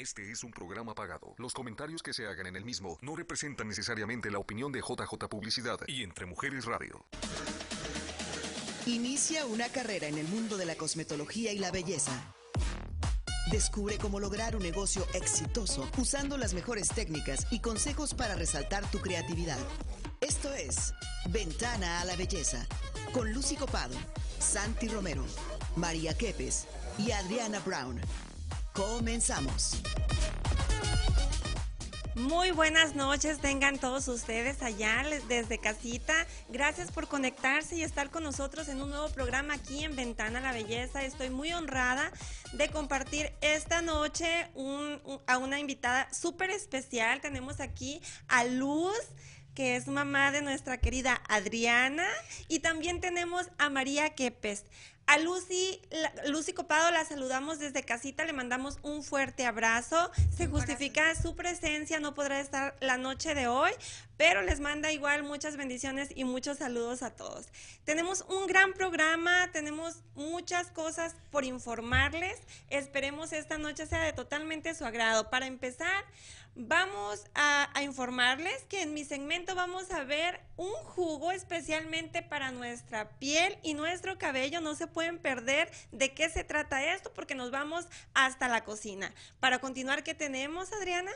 Este es un programa pagado. Los comentarios que se hagan en el mismo no representan necesariamente la opinión de JJ Publicidad y Entre Mujeres Radio. Inicia una carrera en el mundo de la cosmetología y la belleza. Descubre cómo lograr un negocio exitoso usando las mejores técnicas y consejos para resaltar tu creatividad. Esto es Ventana a la Belleza con Lucy Copado, Santi Romero, María Quepes y Adriana Brown. Comenzamos. Muy buenas noches, tengan todos ustedes allá desde casita. Gracias por conectarse y estar con nosotros en un nuevo programa aquí en Ventana la Belleza. Estoy muy honrada de compartir esta noche a una invitada súper especial. Tenemos aquí a Luz que es mamá de nuestra querida Adriana, y también tenemos a María Quepes. A Lucy, Lucy Copado la saludamos desde casita, le mandamos un fuerte abrazo. Se justifica su presencia, no podrá estar la noche de hoy, pero les manda igual muchas bendiciones y muchos saludos a todos. Tenemos un gran programa, tenemos muchas cosas por informarles. Esperemos esta noche sea de totalmente su agrado. Para empezar, vamos a, informarles que en mi segmento vamos a ver un jugo especialmente para nuestra piel y nuestro cabello. No se pueden perder de qué se trata esto porque nos vamos hasta la cocina. Para continuar, ¿qué tenemos, Adriana?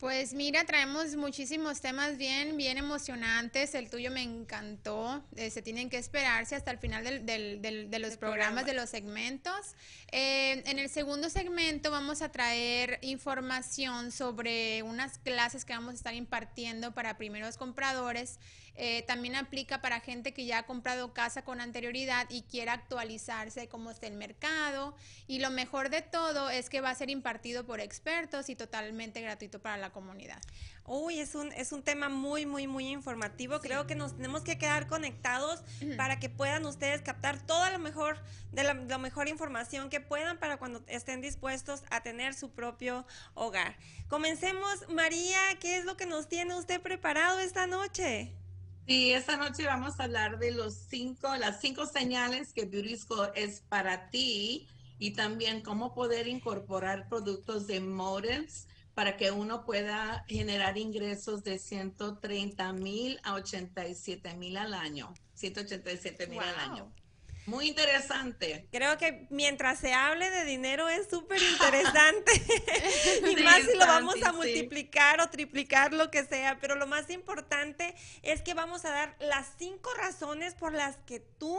Pues mira, traemos muchísimos temas bien, bien emocionantes. El tuyo me encantó. Eh, se tienen que esperarse hasta el final de los programas, de los segmentos. Eh, en el segundo segmento vamos a traer información sobre unas clases que vamos a estar impartiendo para primeros compradores eh, también aplica para gente que ya ha comprado casa con anterioridad y quiera actualizarse cómo está el mercado. Y lo mejor de todo es que va a ser impartido por expertos y totalmente gratuito para la comunidad. Uy, es un, es un tema muy, muy, muy informativo. Creo que nos tenemos que quedar conectados para que puedan ustedes captar toda la mejor, de la, la, mejor información que puedan para cuando estén dispuestos a tener su propio hogar. Comencemos, María, ¿qué es lo que nos tiene usted preparado esta noche? Sí, esta noche vamos a hablar de los cinco, las cinco señales que Beauty es para ti y también cómo poder incorporar productos de models para que uno pueda generar ingresos de 130 mil a 87 mil al año. 187 mil al año. Muy interesante. Creo que mientras se hable de dinero es súper interesante. y más si lo vamos a multiplicar o triplicar, lo que sea. Pero lo más importante es que vamos a dar las cinco razones por las que tú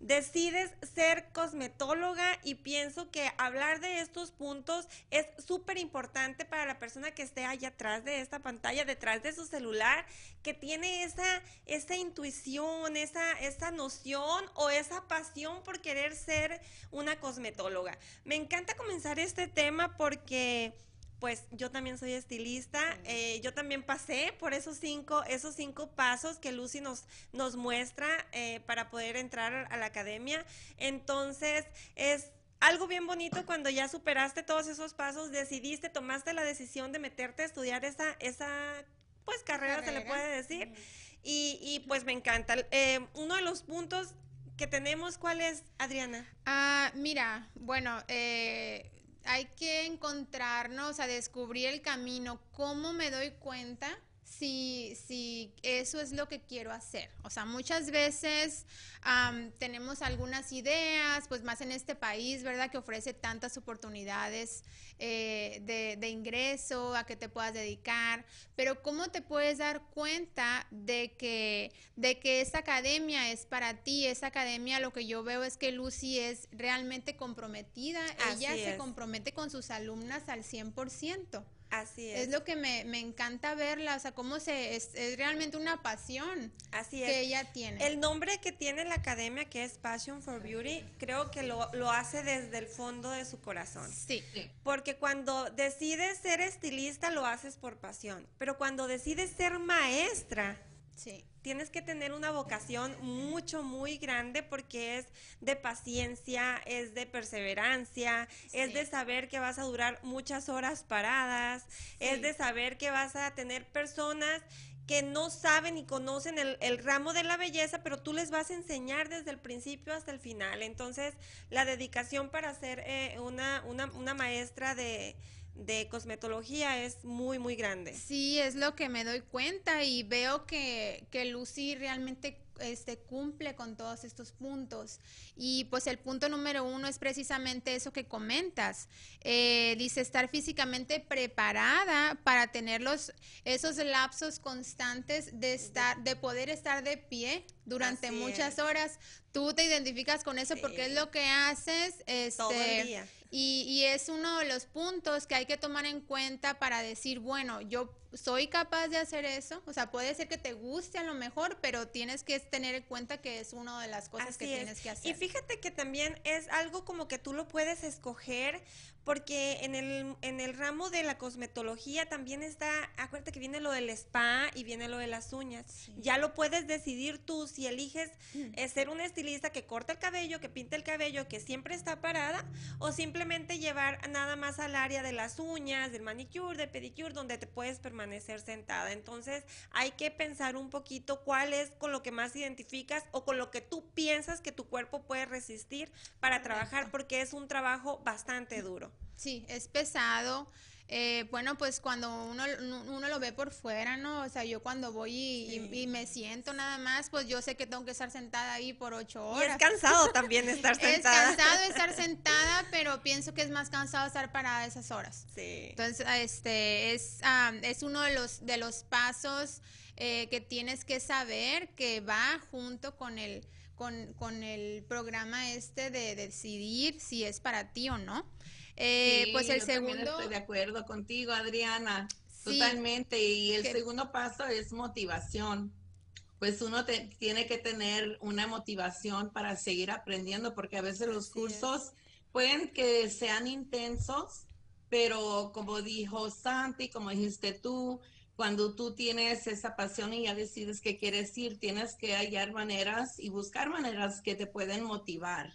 decides ser cosmetóloga. Y pienso que hablar de estos puntos es súper importante para la persona que esté allá atrás de esta pantalla, detrás de su celular, que tiene esa, esa intuición, esa, esa noción o esa pasión por querer ser una cosmetóloga. Me encanta comenzar este tema porque pues yo también soy estilista, eh, yo también pasé por esos cinco, esos cinco pasos que Lucy nos, nos muestra eh, para poder entrar a la academia. Entonces, es algo bien bonito cuando ya superaste todos esos pasos, decidiste, tomaste la decisión de meterte a estudiar esa, esa pues carrera, se le puede decir. y, y, pues me encanta. Eh, uno de los puntos que tenemos, ¿cuál es, Adriana? Ah, mira, bueno, eh, hay que encontrarnos, a descubrir el camino, cómo me doy cuenta si, si eso es lo que quiero hacer. O sea, muchas veces tenemos algunas ideas, pues más en este país, ¿verdad? Que ofrece tantas oportunidades eh, de, de, ingreso, a que te puedas dedicar, pero ¿cómo te puedes dar cuenta de que, de que esa academia es para ti? Esa academia, lo que yo veo es que Lucy es realmente comprometida, ella se compromete con sus alumnas al 100%. Así es. Es lo que me, encanta verla, o sea, cómo se, es, realmente una pasión Así que ella tiene. El nombre que tiene la academia, que es Passion for Beauty, creo que lo, lo hace desde el fondo de su corazón. Sí. Porque cuando decides ser estilista, lo haces por pasión, pero cuando decides ser maestra, sí. Tienes que tener una vocación mucho, muy grande porque es de paciencia, es de perseverancia, es de saber que vas a durar muchas horas paradas, es de saber que vas a tener personas que no saben y conocen el, ramo de la belleza, pero tú les vas a enseñar desde el principio hasta el final. Entonces, la dedicación para ser eh, una, una, una maestra de, de cosmetología es muy, muy grande. Sí, es lo que me doy cuenta y veo que, que Lucy realmente este, cumple con todos estos puntos. Y pues el punto número uno es precisamente eso que comentas. Eh, dice estar físicamente preparada para tener los, esos lapsos constantes de estar, de poder estar de pie durante muchas horas. Tú te identificas con eso porque es lo que haces este, Y, y es uno de los puntos que hay que tomar en cuenta para decir, bueno, yo soy capaz de hacer eso. O sea, puede ser que te guste a lo mejor, pero tienes que tener en cuenta que es una de las cosas que tienes que hacer. Y fíjate que también es algo como que tú lo puedes escoger porque en el, en el ramo de la cosmetología también está, acuérdate que viene lo del spa y viene lo de las uñas. Ya lo puedes decidir tú si eliges mm. eh, ser un estilista que corta el cabello, que pinta el cabello, que siempre está parada, o simplemente llevar nada más al área de las uñas, del manicure, del pedicure, donde te puedes permanecer sentada. Entonces hay que pensar un poquito cuál es con lo que más identificas o con lo que tú piensas que tu cuerpo puede resistir para trabajar, porque es un trabajo bastante duro. Sí, es pesado. Eh, bueno, pues cuando uno, uno lo ve por fuera, ¿no? O sea, yo cuando voy y, me siento nada más, pues yo sé que tengo que estar sentada ahí por ocho horas. Y es cansado también estar sentada. es cansado estar sentada, pero pienso que es más cansado estar parada esas horas. Sí. Entonces, este, es, es uno de los, de los pasos eh, que tienes que saber que va junto con el, con, con el programa este de decidir si es para ti o no. Eh, pues el segundo. Estoy de acuerdo contigo, Adriana. Totalmente. Y el segundo paso es motivación. Pues uno tiene que tener una motivación para seguir aprendiendo, porque a veces los cursos pueden que sean intensos, pero como dijo Santi, como dijiste tú, cuando tú tienes esa pasión y ya decides que quieres ir, tienes que hallar maneras y buscar maneras que te pueden motivar.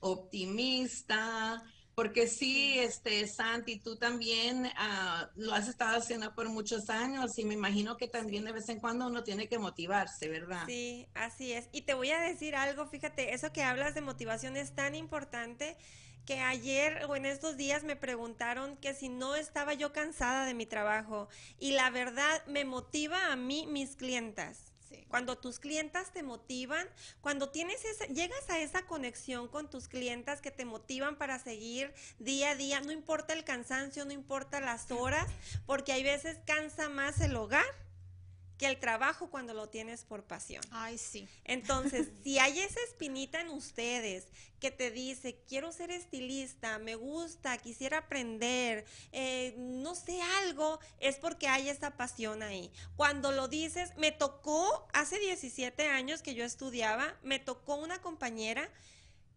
Optimista, porque sí, este, Santi, tú también ah, lo has estado haciendo por muchos años y me imagino que también de vez en cuando uno tiene que motivarse, ¿verdad? Sí, así es. Y te voy a decir algo, fíjate, eso que hablas de motivación es tan importante que ayer o en estos días me preguntaron que si no estaba yo cansada de mi trabajo y la verdad me motiva a mí mis clientas. Cuando tus clientas te motivan, cuando tienes esa, llegas a esa conexión con tus clientas que te motivan para seguir día a día, no importa el cansancio, no importa las horas, porque hay veces cansa más el hogar que el trabajo cuando lo tienes por pasión. Ay, sí. Entonces, si hay esa espinita en ustedes que te dice, quiero ser estilista, me gusta, quisiera aprender, eh, no sé algo, es porque hay esa pasión ahí. Cuando lo dices, me tocó, hace 17 años que yo estudiaba, me tocó una compañera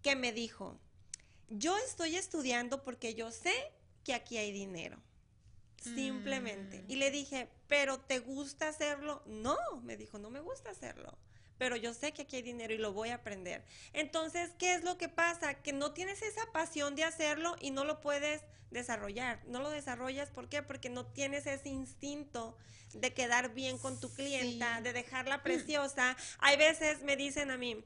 que me dijo, yo estoy estudiando porque yo sé que aquí hay dinero simplemente. Mm. Y le dije, ¿pero te gusta hacerlo? No, me dijo, no me gusta hacerlo. Pero yo sé que aquí hay dinero y lo voy a aprender. Entonces, ¿qué es lo que pasa? Que no tienes esa pasión de hacerlo y no lo puedes desarrollar. No lo desarrollas, ¿por qué? Porque no tienes ese instinto de quedar bien con tu clienta, de dejarla preciosa. Hay veces me dicen a mí,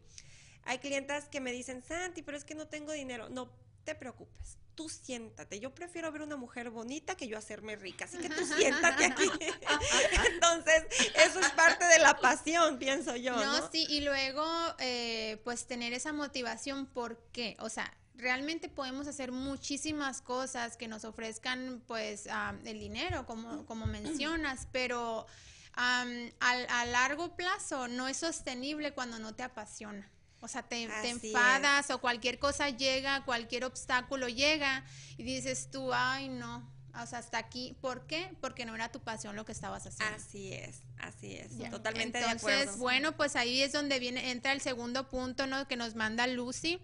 hay clientas que me dicen, Santi, pero es que no tengo dinero. No te preocupes tú siéntate. Yo prefiero ver una mujer bonita que yo hacerme rica, así que tú siéntate aquí. Entonces, eso es parte de la pasión, pienso yo. No, sí, y luego, eh, pues tener esa motivación, ¿por qué? O sea, realmente podemos hacer muchísimas cosas que nos ofrezcan, pues, el dinero, como, como mencionas, pero a largo plazo no es sostenible cuando no te apasiona. O sea, te, enfadas o cualquier cosa llega, cualquier obstáculo llega y dices tú, ay, no. O sea, hasta aquí. ¿Por qué? Porque no era tu pasión lo que estabas haciendo. Así es, así es. Totalmente Entonces, de acuerdo. bueno, pues ahí es donde viene, entra el segundo punto, ¿no? Que nos manda Lucy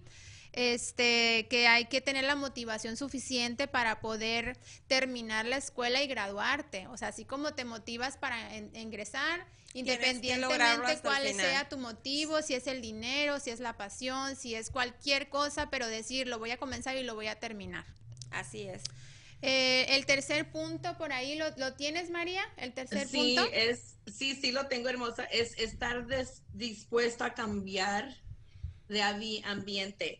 este, que hay que tener la motivación suficiente para poder terminar la escuela y graduarte. O sea, así como te motivas para ingresar, independientemente cuál sea tu motivo, si es el dinero, si es la pasión, si es cualquier cosa, pero decir, lo voy a comenzar y lo voy a terminar. Así es. Eh, el tercer punto por ahí, ¿lo, tienes, María? El tercer punto. Es, sí, sí lo tengo, hermosa. Es estar dispuesto a cambiar de ambiente.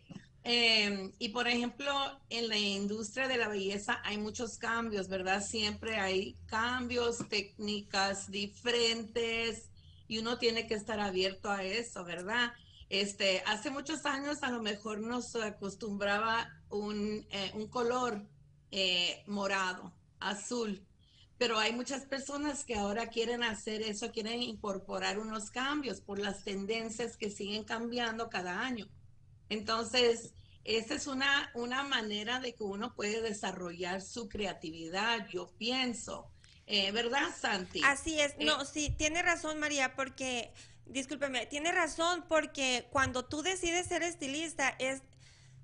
Em, y por ejemplo, en la industria de la belleza hay muchos cambios, ¿verdad? Siempre hay cambios, técnicas diferentes y uno tiene que estar abierto a eso, ¿verdad? Este, hace muchos años a lo mejor nos acostumbraba un, eh, un color eh, morado, azul, pero hay muchas personas que ahora quieren hacer eso, quieren incorporar unos cambios por las tendencias que siguen cambiando cada año. Entonces, esa es una, una manera de que uno puede desarrollar su creatividad, yo pienso. Eh, ¿Verdad, Santi? Así es. no, sí, tiene razón, María, porque discúlpeme, tiene razón porque cuando tú decides ser estilista es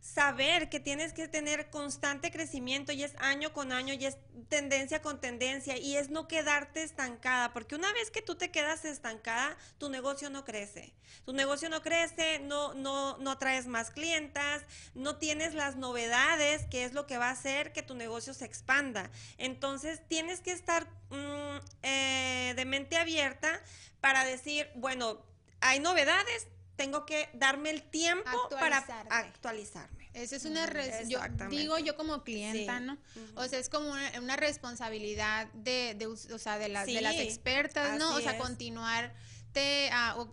saber que tienes que tener constante crecimiento y es año con año y es tendencia con tendencia y es no quedarte estancada, porque una vez que tú te quedas estancada, tu negocio no crece. Tu negocio no crece, no no no traes más clientas, no tienes las novedades, que es lo que va a hacer que tu negocio se expanda. Entonces, tienes que estar mm, eh, de mente abierta para decir, bueno, hay novedades, tengo que darme el tiempo para actualizarme. Esa es una, yo digo yo como clienta, ¿no? O sea, es como una, responsabilidad de, de, o sea, de, las de las expertas, ¿no? O sea, continuar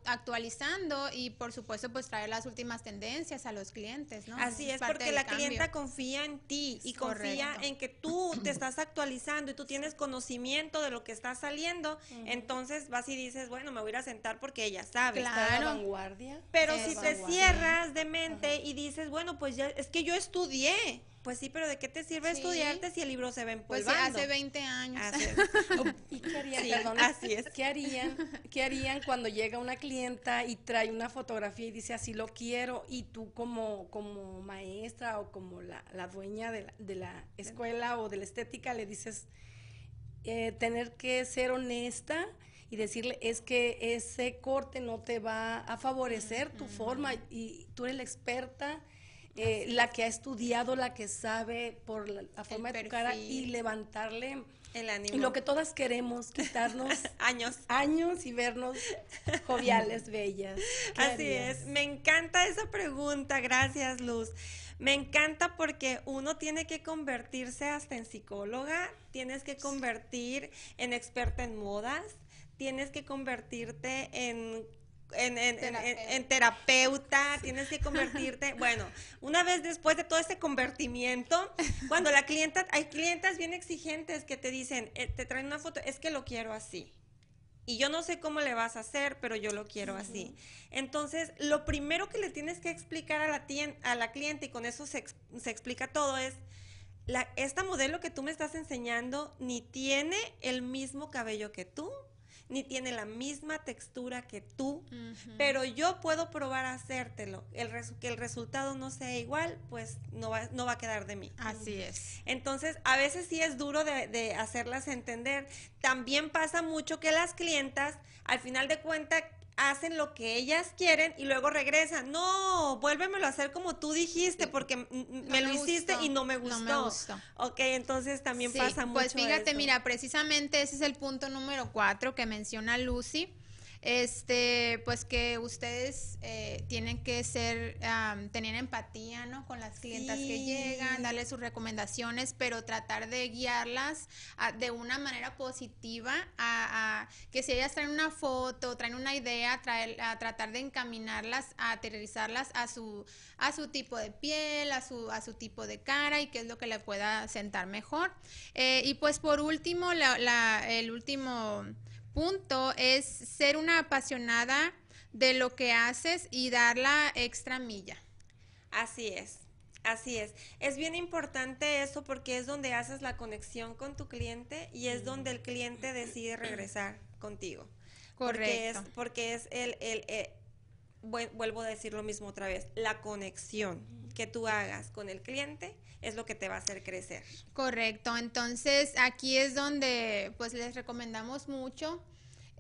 actualizando y por supuesto pues traer las últimas tendencias a los clientes, ¿no? Así es, porque la clienta confía en ti y confía en que tú te estás actualizando y tú tienes conocimiento de lo que está saliendo, entonces vas y dices, bueno, me voy a ir a sentar porque ella sabe. Claro. vanguardia. Pero si te cierras de mente y dices, bueno, pues ya es que yo estudié, pues sí, pero ¿de qué te sirve estudiarte si el libro se ve empolvando? Pues sí, hace 20 años. ¿Y qué harían? así es. ¿Qué harían? ¿Qué harían cuando llega una clienta y trae una fotografía y dice así lo quiero y tú como, como maestra o como la, dueña de la, de la, escuela o de la estética le dices eh, tener que ser honesta y decirle es que ese corte no te va a favorecer tu forma y tú eres la experta eh, la que ha estudiado, la que sabe por la, forma de tu cara y levantarle el ánimo. Y lo que todas queremos, quitarnos años. Años y vernos joviales, bellas. Así es. Me encanta esa pregunta. Gracias, Luz. Me encanta porque uno tiene que convertirse hasta en psicóloga, tienes que convertir en experta en modas, tienes que convertirte en en, terapeuta, tienes que convertirte. bueno, una vez después de todo ese convertimiento, cuando la clienta, hay clientas bien exigentes que te dicen, eh, te traen una foto, es que lo quiero así. Y yo no sé cómo le vas a hacer, pero yo lo quiero así. Entonces, lo primero que le tienes que explicar a la, a la cliente, y con eso se, se explica todo, es, la, esta modelo que tú me estás enseñando ni tiene el mismo cabello que tú, ni tiene la misma textura que tú, pero yo puedo probar a hacértelo. El que el resultado no sea igual, pues no va, no va a quedar de mí. Así es. Entonces, a veces sí es duro de, de hacerlas entender. También pasa mucho que las clientas, al final de cuentas, hacen lo que ellas quieren y luego regresan. No, vuélvemelo a hacer como tú dijiste porque me, lo hiciste y no me gustó. No me gustó. Ok, entonces también pasa pues mucho. Pues fíjate, mira, precisamente ese es el punto número cuatro que menciona Lucy este, pues que ustedes eh, tienen que ser, tener empatía, ¿no? Con las clientas que llegan, darles sus recomendaciones, pero tratar de guiarlas de una manera positiva a, que si ellas traen una foto, traen una idea, traer, a tratar de encaminarlas, a aterrizarlas a su, a su tipo de piel, a su, a su tipo de cara y qué es lo que le pueda sentar mejor. Eh, y pues por último, la, el último punto es ser una apasionada de lo que haces y dar la extra milla. Así es. Así es. Es bien importante eso porque es donde haces la conexión con tu cliente y es donde el cliente decide regresar contigo. Correcto. Porque es, porque es el, el, eh, vuelvo a decir lo mismo otra vez, la conexión que tú hagas con el cliente es lo que te va a hacer crecer. Correcto, entonces aquí es donde pues les recomendamos mucho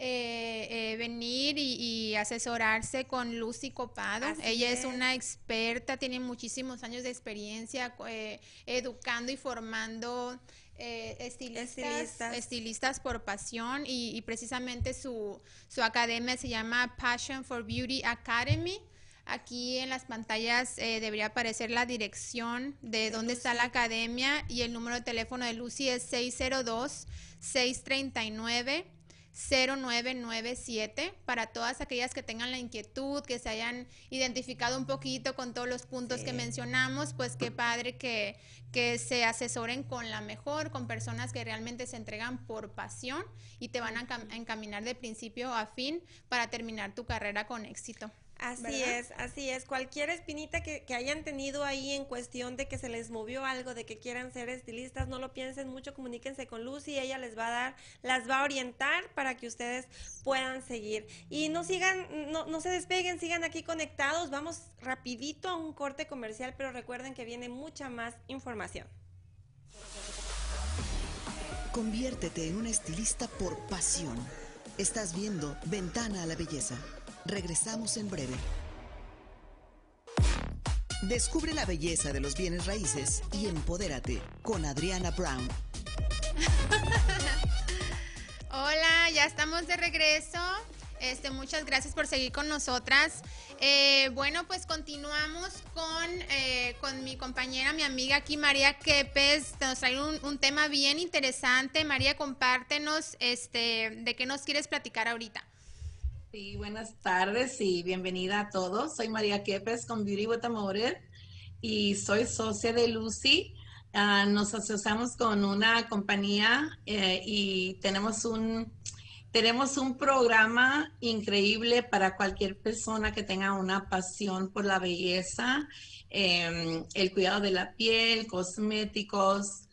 eh, eh, venir y, asesorarse con Lucy Copado. Ella es. una experta, tiene muchísimos años de experiencia eh, educando y formando estilistas, estilistas, por pasión y, precisamente su, su academia se llama Passion for Beauty Academy. Aquí en las pantallas eh, debería aparecer la dirección de dónde está la academia y el número de teléfono de Lucy es 602 639 0997 para todas aquellas que tengan la inquietud, que se hayan identificado un poquito con todos los puntos que mencionamos, pues qué padre que, que se asesoren con la mejor, con personas que realmente se entregan por pasión y te van a encaminar de principio a fin para terminar tu carrera con éxito. Así es, así es. Cualquier espinita que, hayan tenido ahí en cuestión de que se les movió algo, de que quieran ser estilistas, no lo piensen mucho, comuníquense con Lucy, ella les va a dar, las va a orientar para que ustedes puedan seguir. Y no sigan, no, no se despeguen, sigan aquí conectados. Vamos rapidito a un corte comercial, pero recuerden que viene mucha más información. Conviértete en un estilista por pasión. Estás viendo Ventana a la Belleza. Regresamos en breve. Descubre la belleza de los bienes raíces y empodérate con Adriana Brown. Hola, ya estamos de regreso. Este, muchas gracias por seguir con nosotras. Eh, bueno, pues continuamos con, eh, con mi compañera, mi amiga aquí, María Quepes. Nos trae un, un, tema bien interesante. María, compártenos este, de qué nos quieres platicar ahorita. Sí, buenas tardes y bienvenida a todos. Soy María Quepes con Beauty with y soy socia de Lucy. Ah, nos asociamos con una compañía eh, y tenemos un, tenemos un programa increíble para cualquier persona que tenga una pasión por la belleza, em, el cuidado de la piel, cosméticos,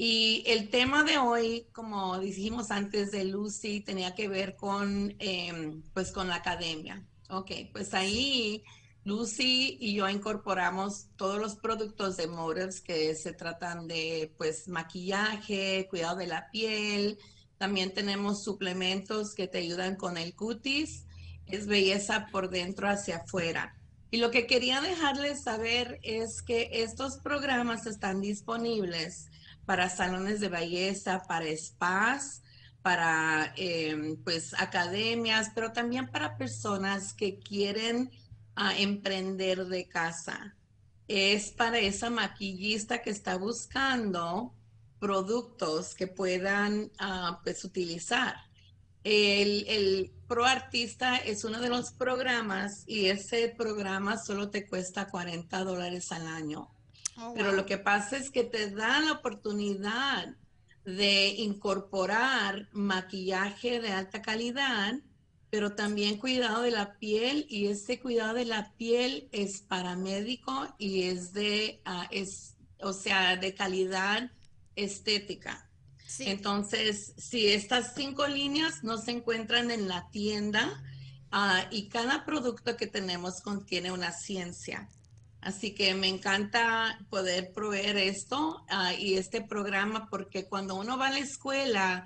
y el tema de hoy, como dijimos antes de Lucy, tenía que ver con, em, pues con la academia. Ok, pues ahí Lucy y yo incorporamos todos los productos de Motives que se tratan de, pues, maquillaje, cuidado de la piel. También tenemos suplementos que te ayudan con el cutis. Es belleza por dentro hacia afuera. Y lo que quería dejarles saber es que estos programas están disponibles para salones de belleza, para spas, para em, pues academias, pero también para personas que quieren ah, emprender de casa. Es para esa maquillista que está buscando productos que puedan ah, pues utilizar. El, el, Pro Artista es uno de los programas y ese programa solo te cuesta 40 dólares al año. Oh, Pero lo que pasa es que te da la oportunidad de incorporar maquillaje de alta calidad, pero también cuidado de la piel y ese cuidado de la piel es paramédico y es de, ah, es, o sea, de calidad estética. Entonces, si estas cinco líneas no se encuentran en la tienda ah, y cada producto que tenemos contiene una ciencia. Así que me encanta poder proveer esto ah, y este programa porque cuando uno va a la escuela,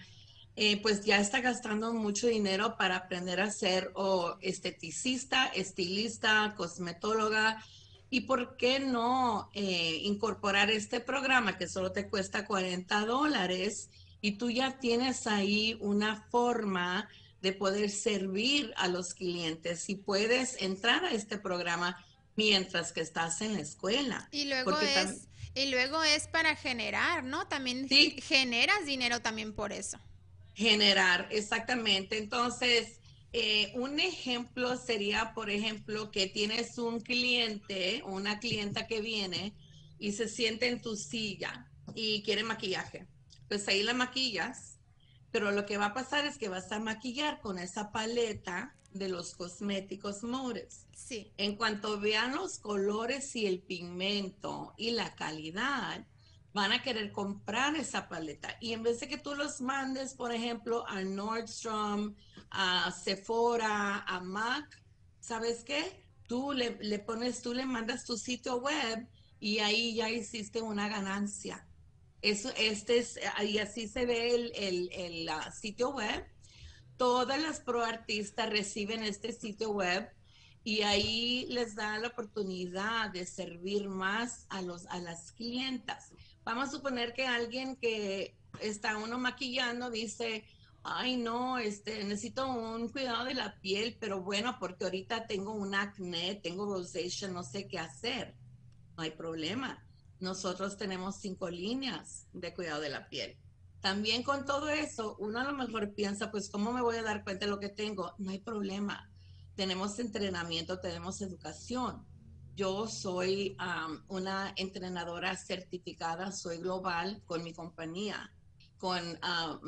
eh, pues ya está gastando mucho dinero para aprender a ser o esteticista, estilista, cosmetóloga. ¿Y por qué no eh, incorporar este programa que solo te cuesta 40 dólares y tú ya tienes ahí una forma de poder servir a los clientes? Si puedes entrar a este programa, mientras que estás en la escuela. Y luego es y luego es para generar, ¿no? También generas dinero también por eso. Generar, exactamente. Entonces, eh, un ejemplo sería, por ejemplo, que tienes un cliente o una clienta que viene y se siente en tu silla y quiere maquillaje. Pues ahí la maquillas, pero lo que va a pasar es que vas a maquillar con esa paleta de los cosméticos Mores. Sí. En cuanto vean los colores y el pigmento y la calidad, van a querer comprar esa paleta. Y en vez de que tú los mandes, por ejemplo, a Nordstrom, a Sephora, a MAC, ¿sabes qué? Tú le, pones, tú le mandas tu sitio web y ahí ya hiciste una ganancia. Eso, este es, y así se ve el, el, ah, sitio web todas las pro artistas reciben este sitio web y ahí les da la oportunidad de servir más a, los, a las clientas. Vamos a suponer que alguien que está uno maquillando dice, ay no, este, necesito un cuidado de la piel, pero bueno, porque ahorita tengo un acné, tengo rosacea, no sé qué hacer. No hay problema. Nosotros tenemos cinco líneas de cuidado de la piel. También con todo eso, uno a lo mejor piensa, pues, ¿cómo me voy a dar cuenta de lo que tengo? No hay problema. Tenemos entrenamiento, tenemos educación. Yo soy una entrenadora certificada, soy global con mi compañía con uh,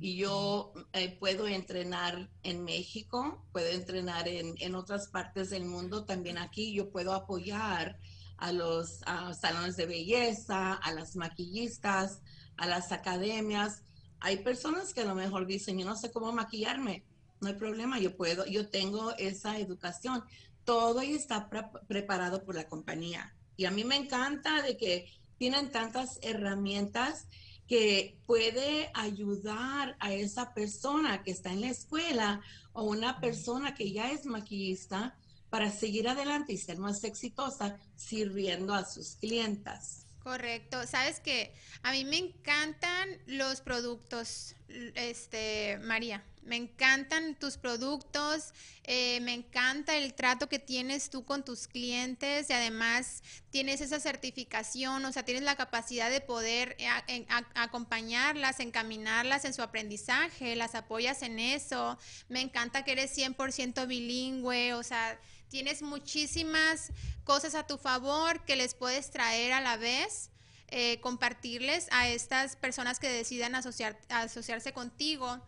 y yo eh, puedo entrenar en México, puedo entrenar en, en, otras partes del mundo, también aquí yo puedo apoyar a los salones de belleza, a las maquillistas, a las academias. Hay personas que a lo mejor dicen, yo no sé cómo maquillarme, no hay problema, yo puedo, yo tengo esa educación. Todo está preparado por la compañía. Y a mí me encanta de que tienen tantas herramientas que puede ayudar a esa persona que está en la escuela o una persona que ya es maquillista para seguir adelante y ser más exitosa sirviendo a sus clientas. Correcto. Sabes que a mí me encantan los productos, este, María. Me encantan tus productos, eh, me encanta el trato que tienes tú con tus clientes y además tienes esa certificación, o sea, tienes la capacidad de poder eh, acompañarlas, encaminarlas en su aprendizaje, las apoyas en eso. Me encanta que eres 100% bilingüe, o sea, tienes muchísimas cosas a tu favor que les puedes traer a la vez. Eh, compartirles a estas personas que decidan asociar, asociarse contigo.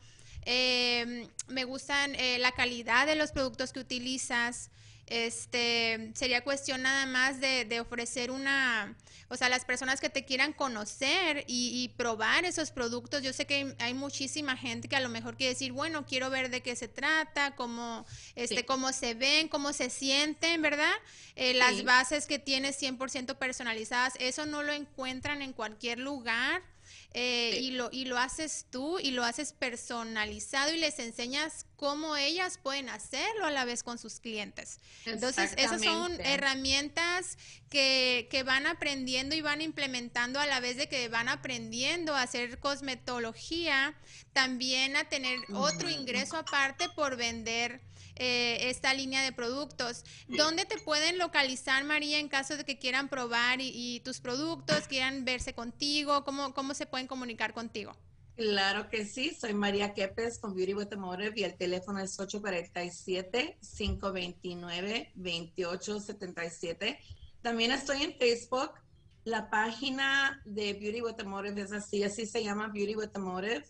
Eh, me gustan eh, la calidad de los productos que utilizas. Este, sería cuestión nada más de, ofrecer una, o sea, las personas que te quieran conocer y, probar esos productos. Yo sé que hay, muchísima gente que a lo mejor quiere decir, bueno, quiero ver de qué se trata, cómo, este, cómo se ven, cómo se sienten, ¿verdad? Eh, las bases que tienes 100% personalizadas, eso no lo encuentran en cualquier lugar. Eh, y, lo, y lo haces tú y lo haces personalizado y les enseñas cómo ellas pueden hacerlo a la vez con sus clientes. Entonces, esas son herramientas que, que van aprendiendo y van implementando a la vez de que van aprendiendo a hacer cosmetología, también a tener otro ingreso aparte por vender eh, esta línea de productos. ¿Dónde te pueden localizar, María, en caso de que quieran probar y, tus productos, quieran verse contigo? ¿Cómo, ¿Cómo se pueden comunicar contigo? Claro que sí, soy María Quepes con Beauty Guatemala y el teléfono es 847-529-2877. También estoy en Facebook. La página de Beauty Guatemala es así, así se llama Beauty Guatemala.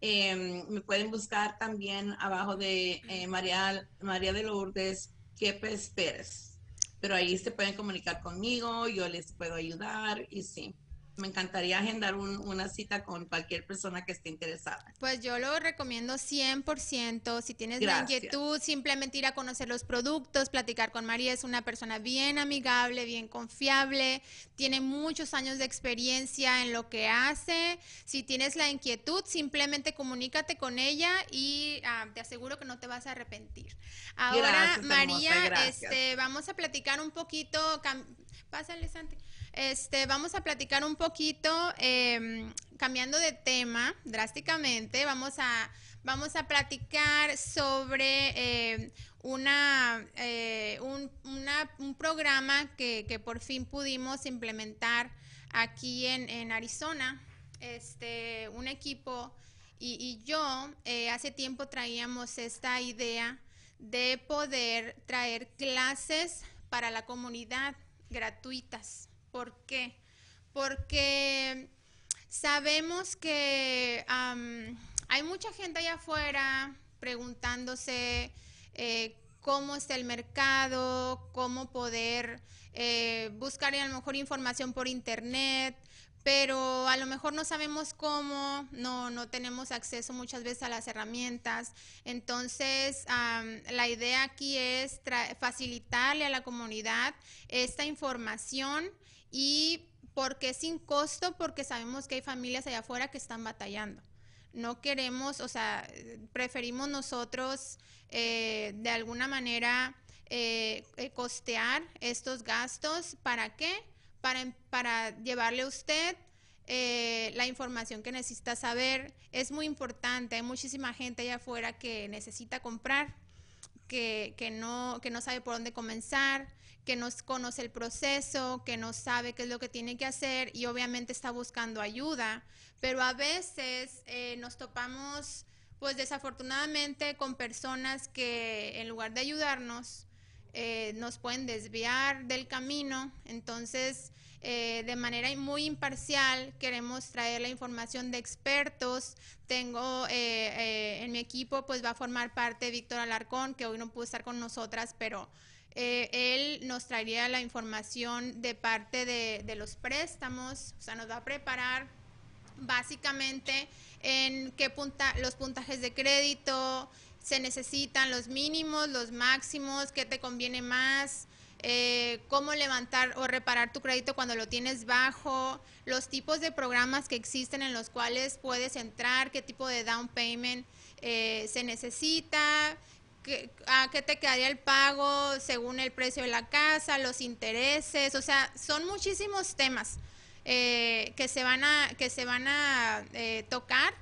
Em, me pueden buscar también abajo de eh, María, María de Lourdes Quepes Pérez. Pero ahí se pueden comunicar conmigo, yo les puedo ayudar y sí me encantaría agendar una cita con cualquier persona que esté interesada. Pues yo lo recomiendo 100%. Si tienes la inquietud, simplemente ir a conocer los productos, platicar con María. Es una persona bien amigable, bien confiable, tiene muchos años de experiencia en lo que hace. Si tienes la inquietud, simplemente comunícate con ella y ah, te aseguro que no te vas a arrepentir. Ahora, María, este, vamos a platicar un poquito. Pásale, Santi. Este, vamos a platicar un poquito, em, cambiando de tema drásticamente, vamos a, vamos a platicar sobre em, una, eh, un, un, programa que, que, por fin pudimos implementar aquí en, en Arizona. Este, un equipo y, y yo eh, hace tiempo traíamos esta idea de poder traer clases para la comunidad gratuitas. ¿Por qué? Porque sabemos que hay mucha gente allá afuera preguntándose eh, cómo está el mercado, cómo poder eh, buscar a lo mejor información por internet, pero a lo mejor no sabemos cómo, no, no tenemos acceso muchas veces a las herramientas. Entonces, la idea aquí es facilitarle a la comunidad esta información y porque sin costo, porque sabemos que hay familias allá afuera que están batallando. No queremos, o sea, preferimos nosotros eh, de alguna manera eh, eh, costear estos gastos. ¿Para qué? Para, para llevarle a usted eh, la información que necesitas saber. Es muy importante, hay muchísima gente allá afuera que necesita comprar, que, que, no, que no sabe por dónde comenzar, que no conoce el proceso, que no sabe qué es lo que tiene que hacer y obviamente está buscando ayuda, pero a veces eh, nos topamos pues desafortunadamente con personas que en lugar de ayudarnos, eh, nos pueden desviar del camino. Entonces, eh, de manera muy imparcial, queremos traer la información de expertos. Tengo eh, en mi equipo, pues va a formar parte Víctor Alarcón, que hoy no pudo estar con nosotras, pero él nos traería la información de parte de, de los préstamos, o sea, nos va a preparar básicamente en qué punta, los puntajes de crédito se necesitan, los mínimos, los máximos, qué te conviene más, eh, cómo levantar o reparar tu crédito cuando lo tienes bajo, los tipos de programas que existen en los cuales puedes entrar, qué tipo de down payment eh, se necesita, a qué te quedaría el pago según el precio de la casa, los intereses, o sea, son muchísimos temas. Eh, que se van a, que se van a eh, tocar.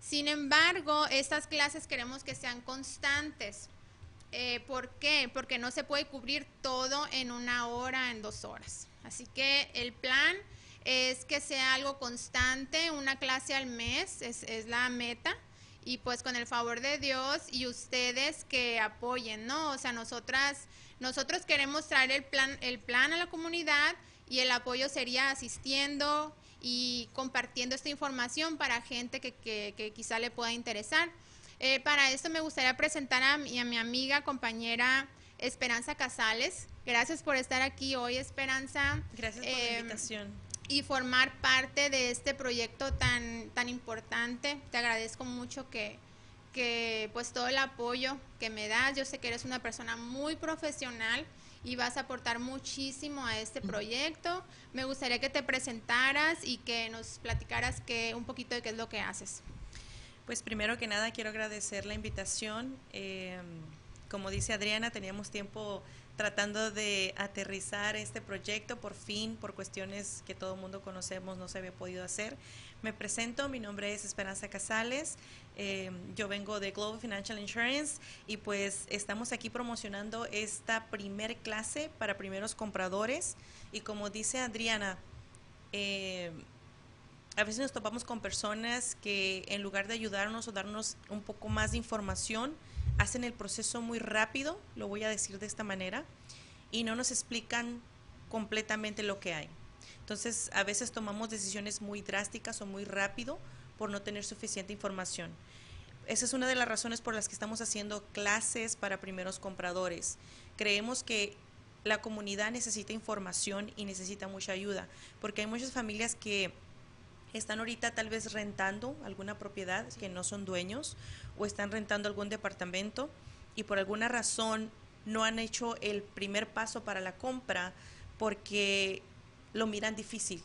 Sin embargo, estas clases queremos que sean constantes. Eh, ¿Por qué? Porque no se puede cubrir todo en una hora, en dos horas. Así que el plan es que sea algo constante, una clase al mes, es, es la meta y pues con el favor de Dios y ustedes que apoyen, ¿no? O sea, nosotras, nosotros queremos traer el plan, el plan a la comunidad y el apoyo sería asistiendo y compartiendo esta información para gente que, que, quizá le pueda interesar. Eh, para esto me gustaría presentar a mi, a mi amiga, compañera Esperanza Casales. Gracias por estar aquí hoy, Esperanza. Gracias por la eh, invitación. Y formar parte de este proyecto tan, tan importante. Te agradezco mucho que, que pues todo el apoyo que me das. Yo sé que eres una persona muy profesional y vas a aportar muchísimo a este proyecto. Me gustaría que te presentaras y que nos platicaras que, un poquito de qué es lo que haces. Pues primero que nada quiero agradecer la invitación. Eh, como dice Adriana, teníamos tiempo tratando de aterrizar este proyecto. Por fin, por cuestiones que todo el mundo conocemos, no se había podido hacer. Me presento, mi nombre es Esperanza Casales, eh, yo vengo de Global Financial Insurance y pues estamos aquí promocionando esta primer clase para primeros compradores y como dice Adriana, eh, a veces nos topamos con personas que en lugar de ayudarnos o darnos un poco más de información, hacen el proceso muy rápido, lo voy a decir de esta manera, y no nos explican completamente lo que hay. Entonces, a veces tomamos decisiones muy drásticas o muy rápido por no tener suficiente información. Esa es una de las razones por las que estamos haciendo clases para primeros compradores. Creemos que la comunidad necesita información y necesita mucha ayuda, porque hay muchas familias que están ahorita tal vez rentando alguna propiedad que no son dueños o están rentando algún departamento y por alguna razón no han hecho el primer paso para la compra porque lo miran difícil.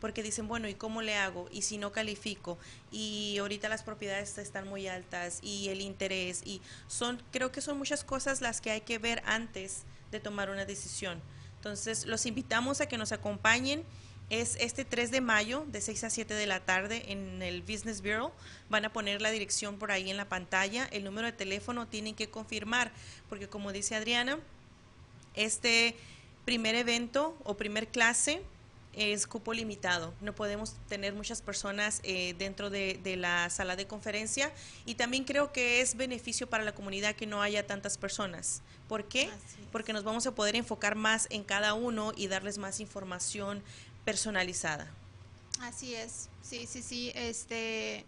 Porque dicen, bueno, ¿y cómo le hago? ¿Y si no califico? Y ahorita las propiedades están muy altas y el interés y son, creo que son muchas cosas las que hay que ver antes de tomar una decisión. Entonces, los invitamos a que nos acompañen es este 3 de mayo de 6 a 7 de la tarde en el Business Bureau. Van a poner la dirección por ahí en la pantalla. El número de teléfono tienen que confirmar, porque como dice Adriana, este primer evento o primer clase es cupo limitado. No podemos tener muchas personas eh, dentro de, de, la sala de conferencia y también creo que es beneficio para la comunidad que no haya tantas personas. ¿Por qué? Porque nos vamos a poder enfocar más en cada uno y darles más información personalizada. Así es, sí, sí, sí, este,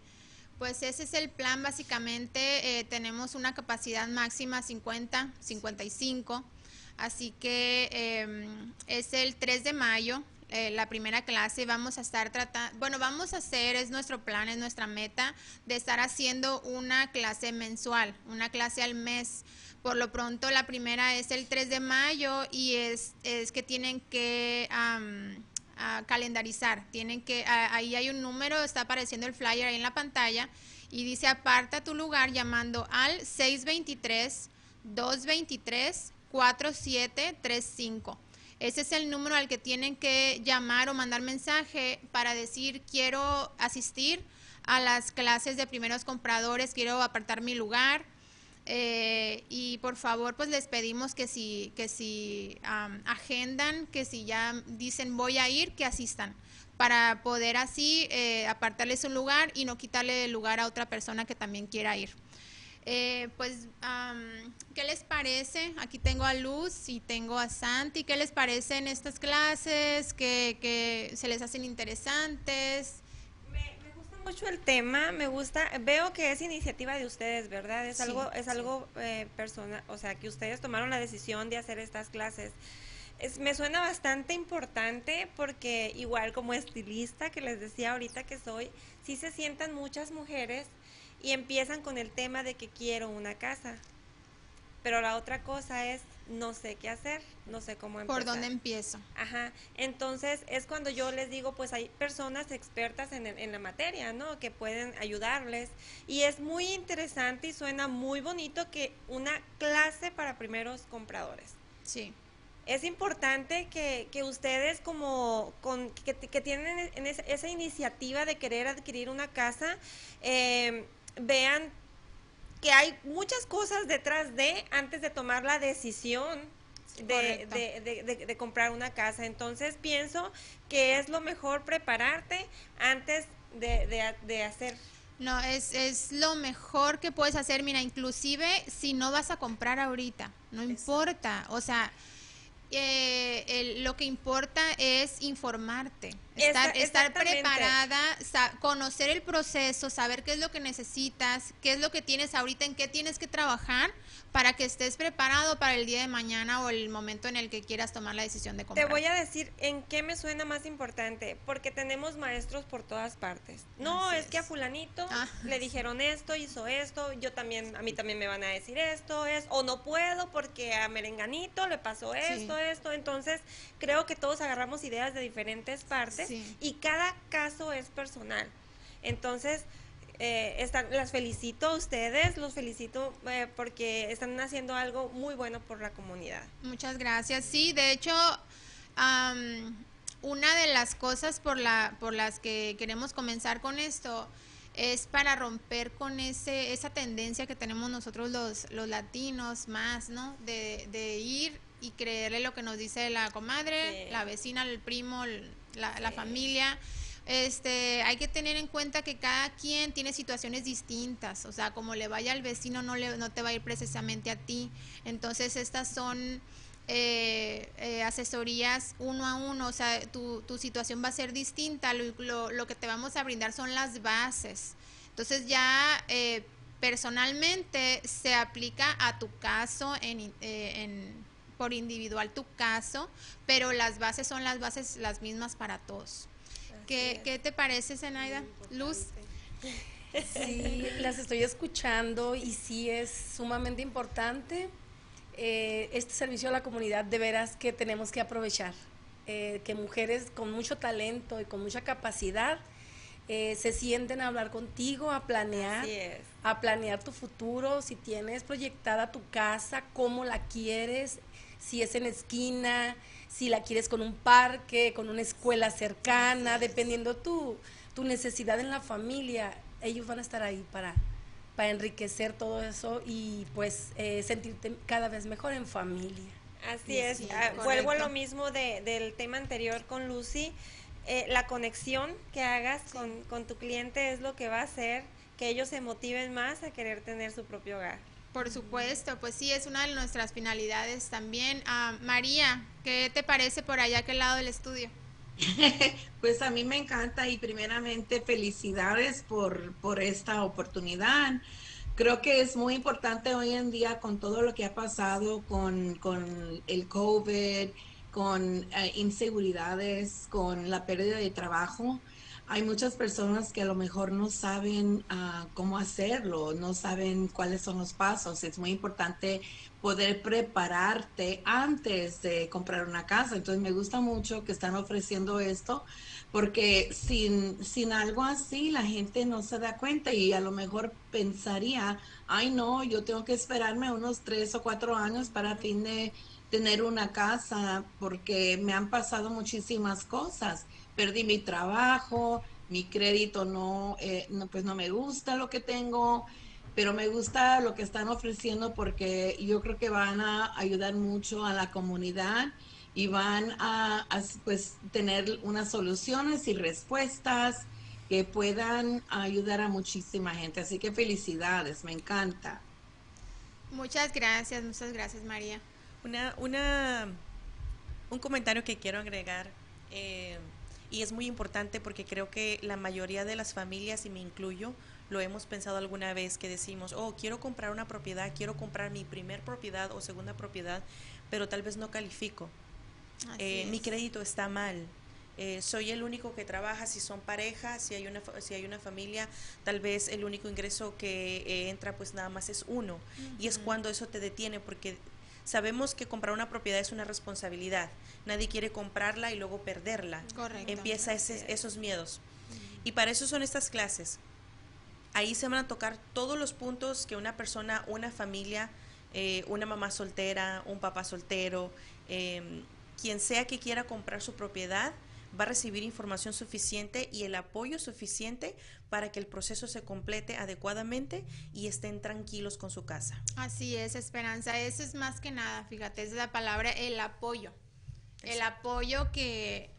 pues ese es el plan básicamente, eh, tenemos una capacidad máxima 50, 55, así que em, es el 3 de mayo, eh, la primera clase, vamos a estar tratando, bueno, vamos a hacer, es nuestro plan, es nuestra meta, de estar haciendo una clase mensual, una clase al mes. Por lo pronto, la primera es el 3 de mayo y es, es que tienen que a calendarizar. Tienen que, ahí hay un número, está apareciendo el flyer ahí en la pantalla y dice aparta tu lugar llamando al 623 223 4735. Ese es el número al que tienen que llamar o mandar mensaje para decir quiero asistir a las clases de primeros compradores, quiero apartar mi lugar. Eh, y por favor, pues les pedimos que si, que si agendan, que si ya dicen voy a ir, que asistan para poder así eh, apartarles un lugar y no quitarle el lugar a otra persona que también quiera ir. Eh, pues, ¿qué les parece? Aquí tengo a Luz y tengo a Santi. ¿Qué les parecen estas clases? ¿Que, se les hacen interesantes? Mucho el tema, me gusta, veo que es iniciativa de ustedes, ¿verdad? Es algo, es algo eh, personal, o sea, que ustedes tomaron la decisión de hacer estas clases me suena bastante importante porque igual como estilista que les decía ahorita que soy, sí se sientan muchas mujeres y empiezan con el tema de que quiero una casa. Pero la otra cosa es no sé qué hacer, no sé cómo empezar. ¿Por dónde empiezo? Ajá. Entonces es cuando yo les digo, pues hay personas expertas en, en la materia, ¿no? Que pueden ayudarles. Y es muy interesante y suena muy bonito que una clase para primeros compradores. Sí es importante que, que ustedes como con, que, tienen en esa, iniciativa de querer adquirir una casa eh, vean que hay muchas cosas detrás de antes de tomar la decisión de, de, de, comprar una casa. Entonces pienso que es lo mejor prepararte antes de, hacer. No, es, es lo mejor que puedes hacer. Mira, inclusive si no vas a comprar ahorita, no importa. O sea, eh, lo que importa es informarte, estar, estar preparada, conocer el proceso, saber qué es lo que necesitas, qué es lo que tienes ahorita, en qué tienes que trabajar para que estés preparado para el día de mañana o el momento en el que quieras tomar la decisión de comprar. Te voy a decir en qué me suena más importante, porque tenemos maestros por todas partes. No, es, que a fulanito ah. le dijeron esto, hizo esto, yo también, a mí también me van a decir esto, es, o no puedo porque a Merenganito le pasó esto, esto. Entonces, creo que todos agarramos ideas de diferentes partes y cada caso es personal. Entonces, eh, están, las felicito a ustedes, los felicito eh, porque están haciendo algo muy bueno por la comunidad. Muchas gracias. Sí, de hecho, una de las cosas por, la, por las que queremos comenzar con esto es para romper con ese, esa tendencia que tenemos nosotros los, los latinos más, ¿no? De, de ir y creerle lo que nos dice la comadre, la vecina, el primo, la, la familia este, hay que tener en cuenta que cada quien tiene situaciones distintas, o sea, como le vaya al vecino no, le, no te va a ir precisamente a ti. Entonces, estas son eh, eh, asesorías uno a uno, o sea, tu, tu situación va a ser distinta, lo, que te vamos a brindar son las bases. Entonces, ya eh, personalmente se aplica a tu caso en, en por individual tu caso, pero las bases son las bases las mismas para todos. ¿Qué, te parece, Zenaida? Luz. Sí, las estoy escuchando y sí es sumamente importante eh, este servicio a la comunidad, de veras que tenemos que aprovechar. Eh, que mujeres con mucho talento y con mucha capacidad eh, se sienten a hablar contigo, a planear, a planear tu futuro, si tienes proyectada tu casa, cómo la quieres, si es en esquina, si la quieres con un parque, con una escuela cercana, dependiendo tu, tu necesidad en la familia, ellos van a estar ahí para, para enriquecer todo eso y pues eh, sentirte cada vez mejor en familia. Así es, ah, vuelvo a lo mismo de, del tema anterior con Lucy, eh, la conexión que hagas con, con tu cliente es lo que va a hacer que ellos se motiven más a querer tener su propio hogar. Por supuesto, pues sí, es una de nuestras finalidades también. Ah, María, ¿qué te parece por allá aquel lado del estudio? pues a mí me encanta y primeramente felicidades por, por esta oportunidad. Creo que es muy importante hoy en día con todo lo que ha pasado con, el COVID, con eh, inseguridades, con la pérdida de trabajo hay muchas personas que a lo mejor no saben ah, cómo hacerlo, no saben cuáles son los pasos. Es muy importante poder prepararte antes de comprar una casa. Entonces me gusta mucho que están ofreciendo esto porque sin, sin algo así la gente no se da cuenta y a lo mejor pensaría, ay no, yo tengo que esperarme unos tres o cuatro años para fin de tener una casa porque me han pasado muchísimas cosas. Perdí mi trabajo, mi crédito no, eh, no, pues no me gusta lo que tengo, pero me gusta lo que están ofreciendo porque yo creo que van a ayudar mucho a la comunidad y van a, pues tener unas soluciones y respuestas que puedan ayudar a muchísima gente. Así que felicidades, me encanta. Muchas gracias, muchas gracias María. Una, una, un comentario que quiero agregar, eh, y es muy importante porque creo que la mayoría de las familias, y me incluyo, lo hemos pensado alguna vez que decimos, oh, quiero comprar una propiedad, quiero comprar mi primer propiedad o segunda propiedad, pero tal vez no califico. Eh, mi crédito está mal. Eh, soy el único que trabaja, si son parejas, si hay una, si hay una familia, tal vez el único ingreso que entra pues nada más es uno. Y es cuando eso te detiene porque Sabemos que comprar una propiedad es una responsabilidad. Nadie quiere comprarla y luego perderla. Correcto. Empieza esos miedos. Y para eso son estas clases. Ahí se van a tocar todos los puntos que una persona, una familia, eh, una mamá soltera, un papá soltero, em, quien sea que quiera comprar su propiedad, va a recibir información suficiente y el apoyo suficiente para que el proceso se complete adecuadamente y estén tranquilos con su casa. Así es, Esperanza. Eso es más que nada, fíjate, es la palabra el apoyo. El apoyo que,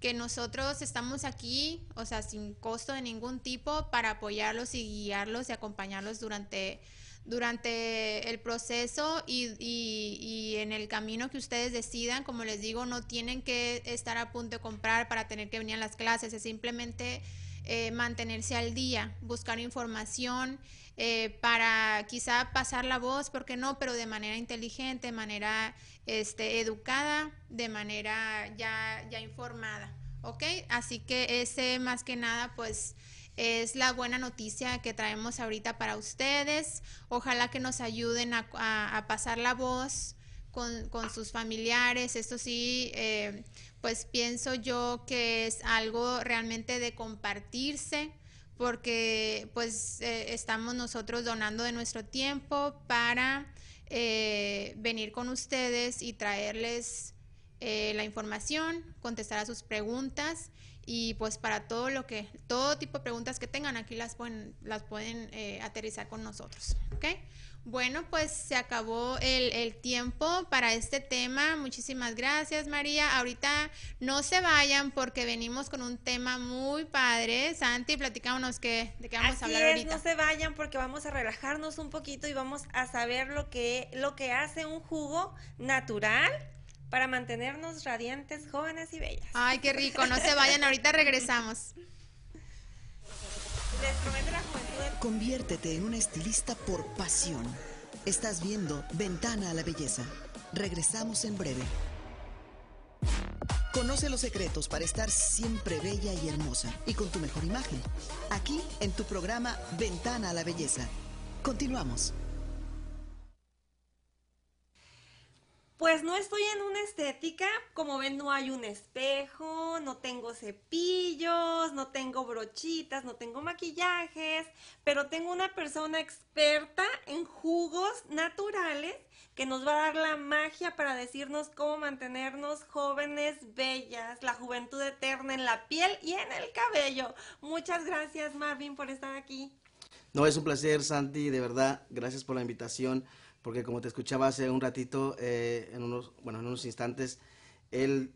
que nosotros estamos aquí, o sea, sin costo de ningún tipo, para apoyarlos y guiarlos y acompañarlos durante durante el proceso y, y, en el camino que ustedes decidan, como les digo, no tienen que estar a punto de comprar para tener que venir a las clases, es simplemente eh, mantenerse al día, buscar información eh, para quizá pasar la voz, porque no, pero de manera inteligente, de manera este, educada, de manera ya, ya informada, ¿ok? Así que ese más que nada, pues es la buena noticia que traemos ahorita para ustedes. Ojalá que nos ayuden a, pasar la voz con, sus familiares. Esto sí, eh, pues pienso yo que es algo realmente de compartirse porque pues eh, estamos nosotros donando de nuestro tiempo para eh, venir con ustedes y traerles la información, contestar a sus preguntas y pues para todo lo que, todo tipo de preguntas que tengan aquí las pueden, las pueden eh, aterrizar con nosotros, ¿ok? Bueno, pues se acabó el, el, tiempo para este tema. Muchísimas gracias, María. Ahorita no se vayan porque venimos con un tema muy padre. Santi, platicámonos qué, de qué vamos a hablar ahorita. No se vayan porque vamos a relajarnos un poquito y vamos a saber lo que, lo que hace un jugo natural para mantenernos radiantes, jóvenes y bellas. Ay, qué rico, no se vayan, ahorita regresamos. Conviértete en una estilista por pasión. Estás viendo Ventana a la Belleza. Regresamos en breve. Conoce los secretos para estar siempre bella y hermosa y con tu mejor imagen. Aquí en tu programa Ventana a la Belleza. Continuamos. Pues no estoy en una estética, como ven no hay un espejo, no tengo cepillos, no tengo brochitas, no tengo maquillajes, pero tengo una persona experta en jugos naturales que nos va a dar la magia para decirnos cómo mantenernos jóvenes, bellas, la juventud eterna en la piel y en el cabello. Muchas gracias Marvin por estar aquí. No, es un placer Santi, de verdad, gracias por la invitación porque como te escuchaba hace un ratito, eh, en unos, bueno, en unos instantes, el,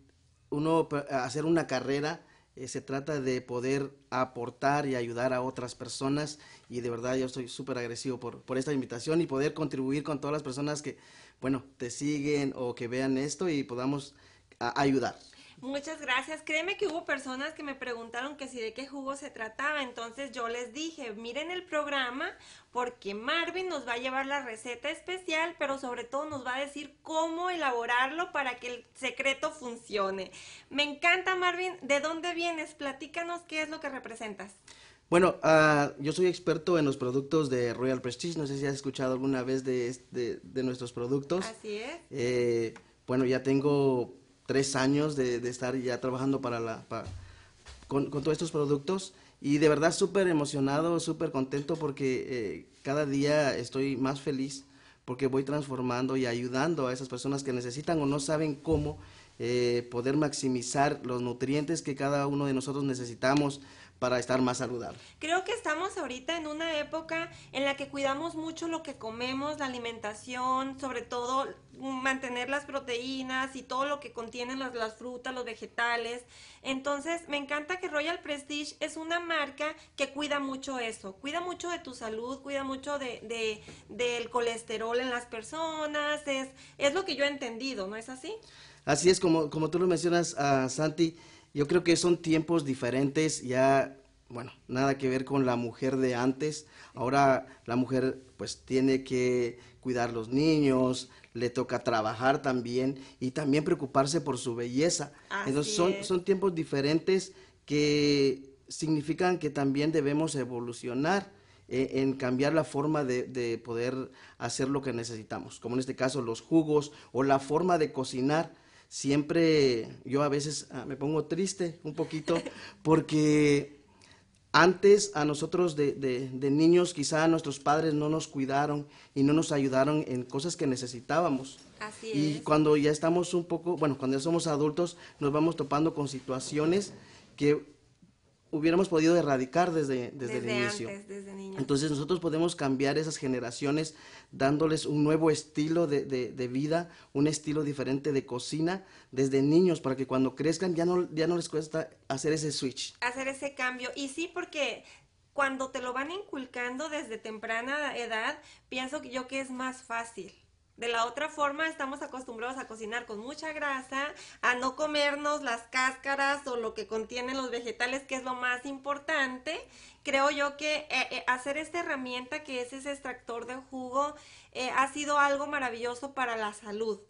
uno hacer una carrera eh, se trata de poder aportar y ayudar a otras personas y de verdad yo estoy súper agresivo por, por esta invitación y poder contribuir con todas las personas que, bueno, te siguen o que vean esto y podamos ayudar. Muchas gracias. Créeme que hubo personas que me preguntaron que si de qué jugo se trataba. Entonces yo les dije, miren el programa porque Marvin nos va a llevar la receta especial, pero sobre todo nos va a decir cómo elaborarlo para que el secreto funcione. Me encanta Marvin. ¿De dónde vienes? Platícanos qué es lo que representas. Bueno, uh, yo soy experto en los productos de Royal Prestige. No sé si has escuchado alguna vez de, de, nuestros productos. Así es. Eh, bueno, ya tengo tres años de, estar ya trabajando para la, con, todos estos productos. Y de verdad súper emocionado, súper contento porque eh, cada día estoy más feliz porque voy transformando y ayudando a esas personas que necesitan o no saben cómo eh, poder maximizar los nutrientes que cada uno de nosotros necesitamos para estar más saludable. Creo que estamos ahorita en una época en la que cuidamos mucho lo que comemos, la alimentación, sobre todo mantener las proteínas y todo lo que contienen las, las frutas, los vegetales. Entonces, me encanta que Royal Prestige es una marca que cuida mucho eso, cuida mucho de tu salud, cuida mucho de, de del colesterol en las personas, es, es lo que yo he entendido, ¿no es así? Así es, como, como tú lo mencionas, a Santi, yo creo que son tiempos diferentes, ya, bueno, nada que ver con la mujer de antes. Ahora la mujer pues tiene que cuidar los niños, le toca trabajar también y también preocuparse por su belleza. Entonces son, son tiempos diferentes que significan que también debemos evolucionar eh, en cambiar la forma de, de, poder hacer lo que necesitamos, como en este caso los jugos o la forma de cocinar siempre yo a veces ah, me pongo triste un poquito porque antes a nosotros de, de, niños quizá nuestros padres no nos cuidaron y no nos ayudaron en cosas que necesitábamos. Así y cuando ya estamos un poco, bueno, cuando ya somos adultos nos vamos topando con situaciones que hubiéramos podido erradicar desde, desde, el inicio. Entonces nosotros podemos cambiar esas generaciones dándoles un nuevo estilo de, de, vida, un estilo diferente de cocina desde niños para que cuando crezcan ya no, ya no les cuesta hacer ese switch. Hacer ese cambio. Y sí, porque cuando te lo van inculcando desde temprana edad, pienso yo que es más fácil. De la otra forma, estamos acostumbrados a cocinar con mucha grasa, a no comernos las cáscaras o lo que contienen los vegetales, que es lo más importante. Creo yo que eh, eh, hacer esta herramienta que es ese extractor de jugo eh, ha sido algo maravilloso para la salud,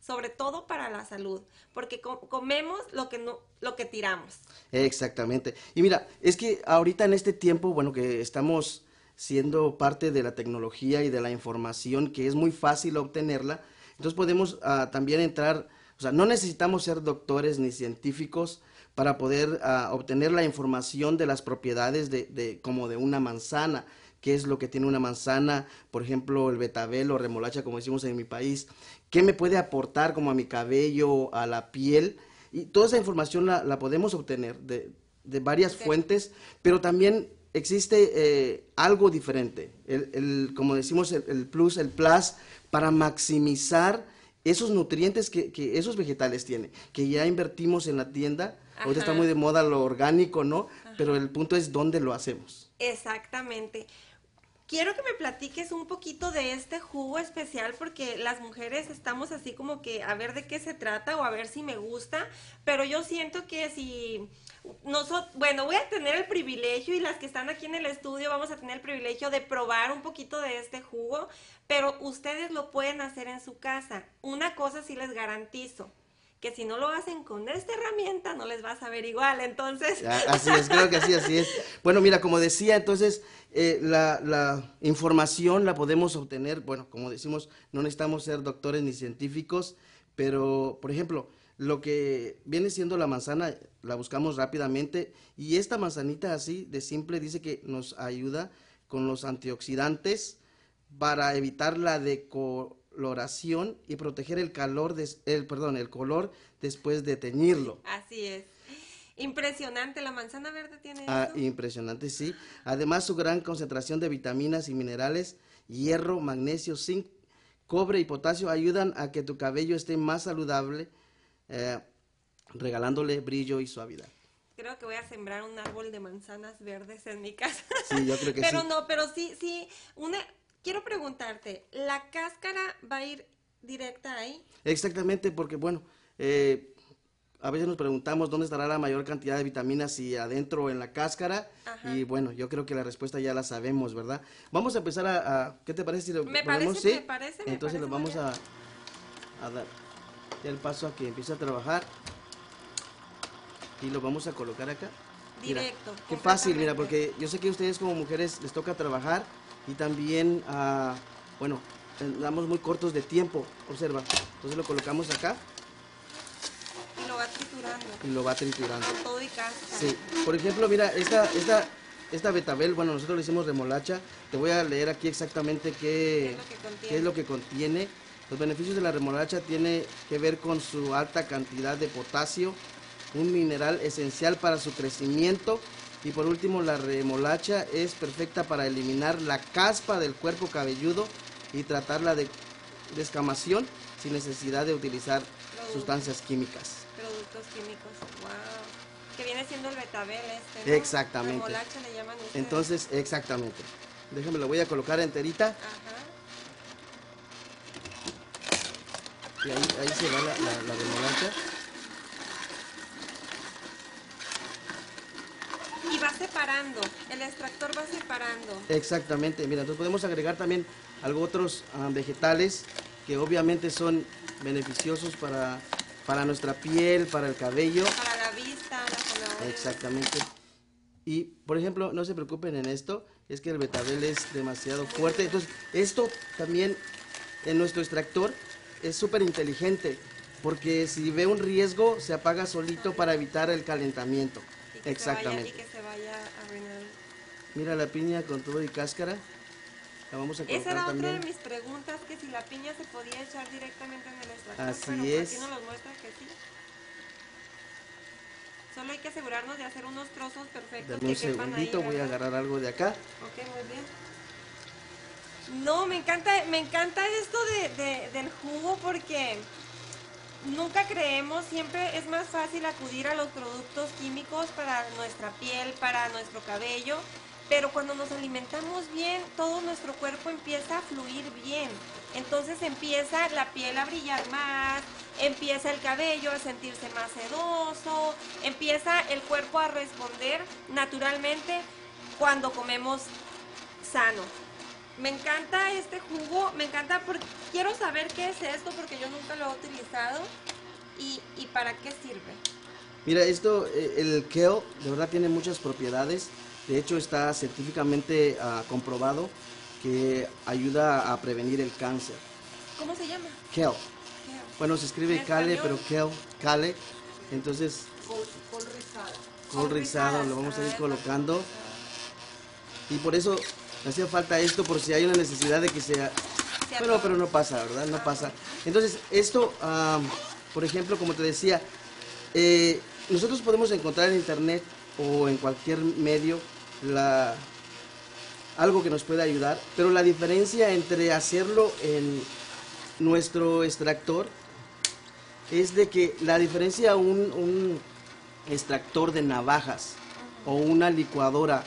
sobre todo para la salud, porque comemos lo que no, lo que tiramos. Exactamente. Y mira, es que ahorita en este tiempo, bueno, que estamos siendo parte de la tecnología y de la información que es muy fácil obtenerla. Entonces podemos ah, también entrar, o sea, no necesitamos ser doctores ni científicos para poder ah, obtener la información de las propiedades de, de, como de una manzana, qué es lo que tiene una manzana, por ejemplo, el betabel o remolacha, como decimos en mi país, qué me puede aportar como a mi cabello, a la piel, y toda esa información la, la podemos obtener de, de varias fuentes, pero también existe eh, algo diferente, el, como decimos, el, plus, el plus, para maximizar esos nutrientes que, que, esos vegetales tienen, que ya invertimos en la tienda, ahorita está muy de moda lo orgánico, ¿no? Pero el punto es dónde lo hacemos. Exactamente. Quiero que me platiques un poquito de este jugo especial porque las mujeres estamos así como que a ver de qué se trata o a ver si me gusta, pero yo siento que si nosotros, bueno, voy a tener el privilegio y las que están aquí en el estudio vamos a tener el privilegio de probar un poquito de este jugo, pero ustedes lo pueden hacer en su casa. Una cosa sí les garantizo, que si no lo hacen con esta herramienta no les va a saber igual, entonces... Así es, creo que así, así es. Bueno, mira, como decía, entonces eh, la, información la podemos obtener, bueno, como decimos, no necesitamos ser doctores ni científicos, pero, por ejemplo, lo que viene siendo la manzana, la buscamos rápidamente y esta manzanita así de simple dice que nos ayuda con los antioxidantes para evitar la decoloración y proteger el calor, el, perdón, el color después de teñirlo. Así es. Impresionante, la manzana verde tiene ah, Impresionante, sí. Además, su gran concentración de vitaminas y minerales, hierro, magnesio, zinc, cobre y potasio ayudan a que tu cabello esté más saludable eh, regalándole brillo y suavidad. Creo que voy a sembrar un árbol de manzanas verdes en mi casa. Sí, yo creo que pero no, pero sí, sí, una, quiero preguntarte, ¿la cáscara va a ir directa ahí? Exactamente, porque bueno, eh, a veces nos preguntamos dónde estará la mayor cantidad de vitaminas, si adentro en la cáscara, y bueno, yo creo que la respuesta ya la sabemos, ¿verdad? Vamos a empezar a, ¿qué te parece si lo me Parece, me parece, Entonces lo vamos a, a dar el paso a que empiece a trabajar y lo vamos a colocar acá. Directo. qué fácil, mira, porque yo sé que a ustedes como mujeres les toca trabajar y también, uh, bueno, damos muy cortos de tiempo, observa. Entonces lo colocamos acá. Y lo va triturando. Y lo va triturando. Con todo y cáscara. Sí. Por ejemplo, mira, esta, esta esta betabel, bueno, nosotros le hicimos remolacha. Te voy a leer aquí exactamente qué, qué es lo que contiene. Los beneficios de la remolacha tiene que ver con su alta cantidad de potasio, un mineral esencial para su crecimiento. Y por último, la remolacha es perfecta para eliminar la caspa del cuerpo cabelludo y tratar la de descamación sin necesidad de utilizar sustancias químicas. Productos químicos, wow. Que viene siendo el betabel este, Exactamente. Remolacha le llaman ustedes. Entonces, exactamente. Déjame, lo voy a colocar enterita. Ajá. Y ahí, ahí se va la, la, la remolacha. Y va separando, el extractor va separando. Exactamente, mira, entonces podemos agregar también algo otros ah, vegetales que obviamente son beneficiosos para, para nuestra piel, para el cabello. Para la vista, la zanahoria. Exactamente. Y, por ejemplo, no se preocupen en esto, es que el betabel es demasiado fuerte. Entonces, esto también en nuestro extractor es súper inteligente, porque si ve un riesgo, se apaga solito para evitar el calentamiento. Exactamente. Se vaya, y que se vaya arruinando. Mira la piña con todo y cáscara. La vamos a colocar Esa era otra también. de mis preguntas, que si la piña se podía echar directamente en el extractor. Así pero es. Aquí nos lo muestra que sí. Solo hay que asegurarnos de hacer unos trozos perfectos Dame un que quepan ahí, segundito, voy a agarrar algo de acá. Ok, muy bien. No, me encanta, me encanta esto de, de- del jugo porque nunca creemos, siempre es más fácil acudir a los productos químicos para nuestra piel, para nuestro cabello, pero cuando nos alimentamos bien, todo nuestro cuerpo empieza a fluir bien. Entonces empieza la piel a brillar más, empieza el cabello a sentirse más sedoso, empieza el cuerpo a responder naturalmente cuando comemos sano. Me encanta este jugo, me encanta porque quiero saber qué es esto porque yo nunca lo he utilizado y, y para qué sirve. Mira, esto, eh, el kale, de verdad tiene muchas propiedades. De hecho, está científicamente ah, comprobado que ayuda a prevenir el cáncer. ¿Cómo se llama? Kale. ¿Qué? Bueno, se escribe ¿En kale, español? pero kale, kale. Entonces, Col col rizado lo vamos a ir colocando. Y por eso me hacía falta esto, por si hay una necesidad de que sea... Bueno, pero no pasa, ¿verdad? No pasa. Entonces, esto, por ejemplo, como te decía, eh, nosotros podemos encontrar en internet o en cualquier medio la, algo que nos pueda ayudar, pero la diferencia entre hacerlo en nuestro extractor es de que la diferencia un, un extractor de navajas o una licuadora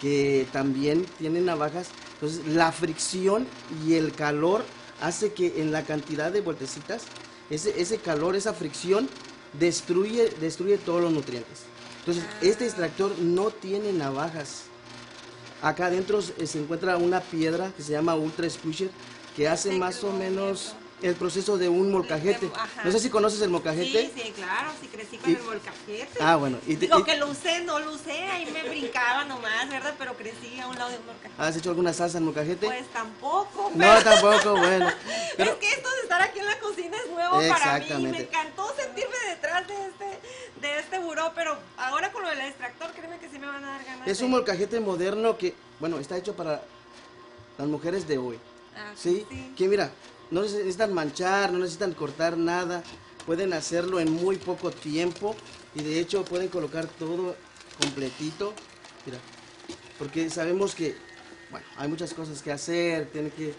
que también tiene navajas, entonces la fricción y el calor hace que en la cantidad de vueltecitas, ese, ese calor, esa fricción destruye, destruye todos los nutrientes. Entonces, este extractor no tiene navajas. Acá adentro se encuentra una piedra que se llama Ultra Squisher que hace más o menos el proceso de un molcajete. ajá. No sé si conoces el molcajete. Sí, sí, claro, sí crecí con Y- el molcajete. Ah, bueno. Y te- Digo y- que lo usé, no lo usé, ahí me brincaba nomás, ¿verdad? Pero crecí a un lado de un molcajete. ¿Has hecho alguna salsa en molcajete? Pues tampoco, no, pero- tampoco, bueno. Pero Es que esto de estar aquí en la cocina es nuevo para mí. Exactamente. Me encantó sentirme detrás de este, de este buró, pero ahora con lo del extractor, créeme que sí me van a dar ganas. es de- un molcajete moderno que, bueno, está hecho para las mujeres de hoy. Ah, ¿Sí? Que mira, no necesitan manchar, no necesitan cortar nada, pueden hacerlo en muy poco tiempo y de hecho pueden colocar todo completito. Mira, porque sabemos que, bueno, hay muchas cosas que hacer, tienen que,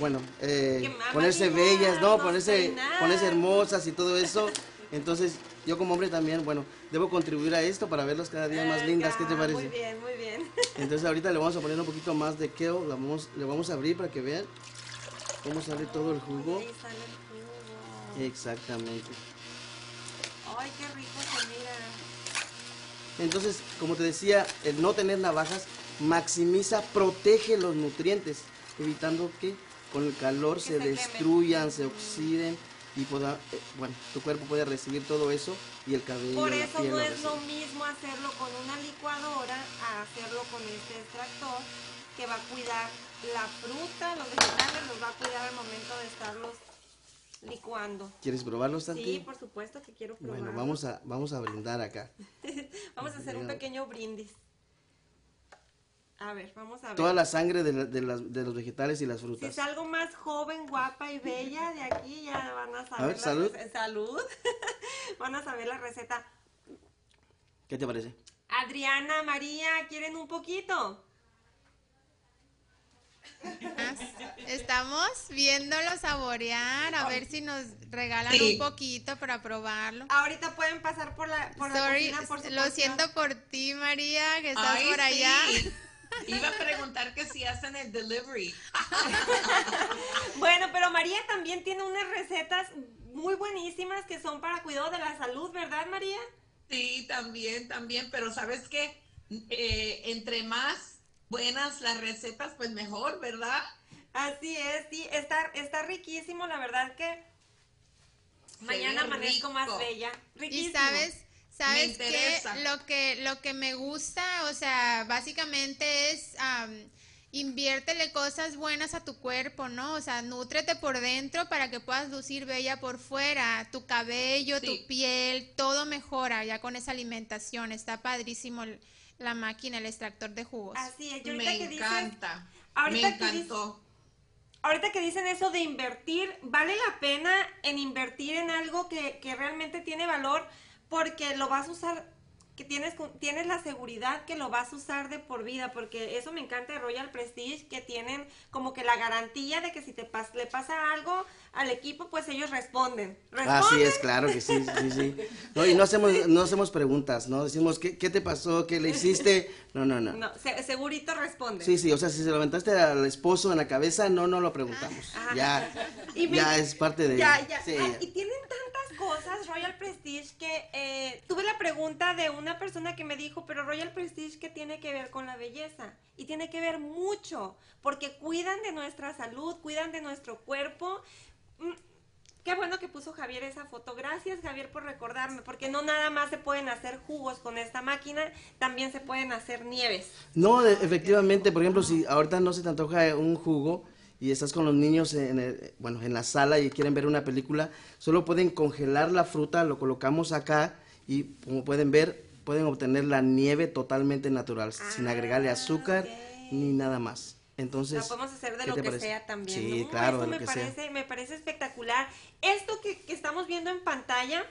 bueno, eh, ponerse bellas, ¿no? nos Ponerse, ponerse hermosas y todo eso. Entonces, yo como hombre también, bueno, debo contribuir a esto para verlas cada día más lindas. ¿Qué te Ah, parece? Muy bien, muy bien. Entonces ahorita le vamos a poner un poquito más de kale, le vamos, le vamos a abrir para que vean cómo sale todo el jugo. Ahí sale el jugo. Exactamente. Ay, qué rico se mira. Entonces, como te decía, el no tener navajas maximiza, protege los nutrientes, evitando que con el calor se, se quemen. destruyan, se oxiden y pueda, eh, bueno, tu cuerpo puede recibir todo eso y el cabello, Por eso no es lo mismo hacerlo con una licuadora a hacerlo con este extractor que va a cuidar la fruta, los vegetales, los va a cuidar al momento de estarlos licuando. ¿Quieres probarlo, Santi? Sí, por supuesto que quiero probar. Bueno, vamos a, vamos a brindar acá. Vamos a hacer un pequeño brindis. A ver, vamos a ver. Toda la sangre de, de, las, de los vegetales y las frutas. Si salgo más joven, guapa y bella de aquí, ya van a saber. A ver, salud. Salud. van a saber la receta. ¿Qué te parece? Adriana, María, ¿quieren un poquito? Estamos viéndolo saborear, a ver si nos regalan un poquito para probarlo. Ahorita pueden pasar por la, por Sorry, Lo siento por ti, María, que estás por allá. Iba a preguntar que si hacen el delivery. bueno, pero María también tiene unas recetas muy buenísimas que son para cuidado de la salud, ¿verdad, María? Sí, también, también, pero sabes que eh, entre más buenas las recetas, pues mejor, ¿verdad? Así es, sí, está, está riquísimo, la verdad que mañana amanezco más bella. Riquísimo. Y sabes, sabes que lo que lo que me gusta, o sea, básicamente es inviértele cosas buenas a tu cuerpo, ¿no? O sea, nútrete por dentro para que puedas lucir bella por fuera. Tu cabello, tu piel, todo mejora ya con esa alimentación. Está padrísimo la máquina, el extractor de jugos. Así es, me encanta. me encantó. ahorita que dicen eso de invertir, vale la pena en invertir en algo que, que realmente tiene valor porque lo vas a usar que tienes, tienes la seguridad que lo vas a usar de por vida, porque eso me encanta de Royal Prestige, que tienen como que la garantía de que si te le pasa algo al equipo, pues ellos responden. Así es, claro que sí, sí, sí. No, y no hacemos, no hacemos preguntas, ¿no? Decimos, ¿qué, qué te pasó? ¿Qué le hiciste? No, no, no. No, segurito responde. Sí, sí, o sea, si se lo aventaste al esposo en la cabeza, no, no lo preguntamos. Ah, ya, ya es parte de... Ya, ya. y tienen tantas cosas, Royal Prestige, que eh, tuve la pregunta de una persona que me dijo, pero Royal Prestige, ¿qué tiene que ver con la belleza? Y tiene que ver mucho, porque cuidan de nuestra salud, cuidan de nuestro cuerpo. Qué bueno que puso Javier esa foto. Gracias, Javier, por recordarme, porque no nada más se pueden hacer jugos con esta máquina, también se pueden hacer nieves. No, efectivamente, por ejemplo, si ahorita no se te antoja un jugo, y estás con los niños en, bueno, en la sala y quieren ver una película, solo pueden congelar la fruta, lo colocamos acá y como pueden ver, pueden obtener la nieve totalmente natural, sin ah, agregarle azúcar ni nada más. Entonces, la podemos hacer de lo que sea también. Sí, claro, Esto me parece, me parece espectacular. Esto que, que estamos viendo en pantalla,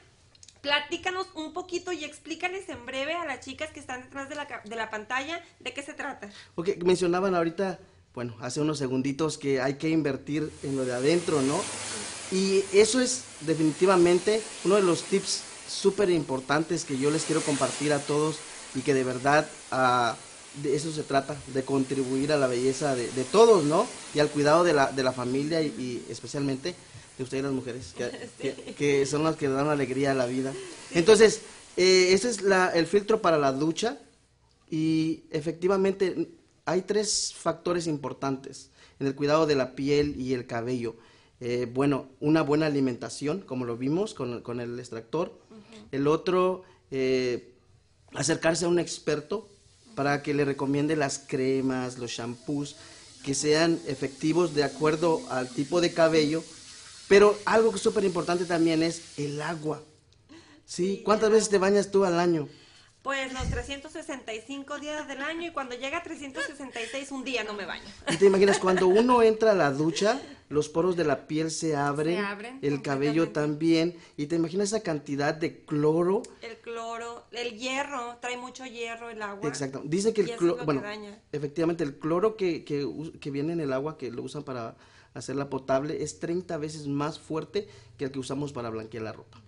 platícanos un poquito y explícales en breve a las chicas que están detrás de la, de la pantalla de qué se trata. Ok, mencionaban ahorita bueno, hace unos segunditos que hay que invertir en lo de adentro, ¿no? Y eso es definitivamente uno de los tips súper importantes que yo les quiero compartir a todos y que de verdad ah, de eso se trata, de contribuir a la belleza de, todos, ¿no? Y al cuidado de la, de la familia y, especialmente de ustedes las mujeres, que, son las que dan alegría a la vida. Entonces, eh, ese es la, el filtro para la ducha y efectivamente hay tres factores importantes en el cuidado de la piel y el cabello. Eh, bueno, una buena alimentación, como lo vimos con, el extractor. El otro, eh, acercarse a un experto para que le recomiende las cremas, los shampoos, que sean efectivos de acuerdo al tipo de cabello. Pero algo súper importante también es el agua. ¿Sí? ¿Cuántas veces te bañas tú al año? Pues los 365 días del año y cuando llega a 366 un día no me baño. ¿Y te imaginas cuando uno entra a la ducha, los poros de la piel se abren, el cabello también, y te imaginas esa cantidad de cloro? El cloro, el hierro, trae mucho hierro el agua. Exacto. Dice que el cloro, bueno, efectivamente el cloro que, que, que viene en el agua que lo usan para hacerla potable es 30 veces más fuerte que el que usamos para blanquear la ropa.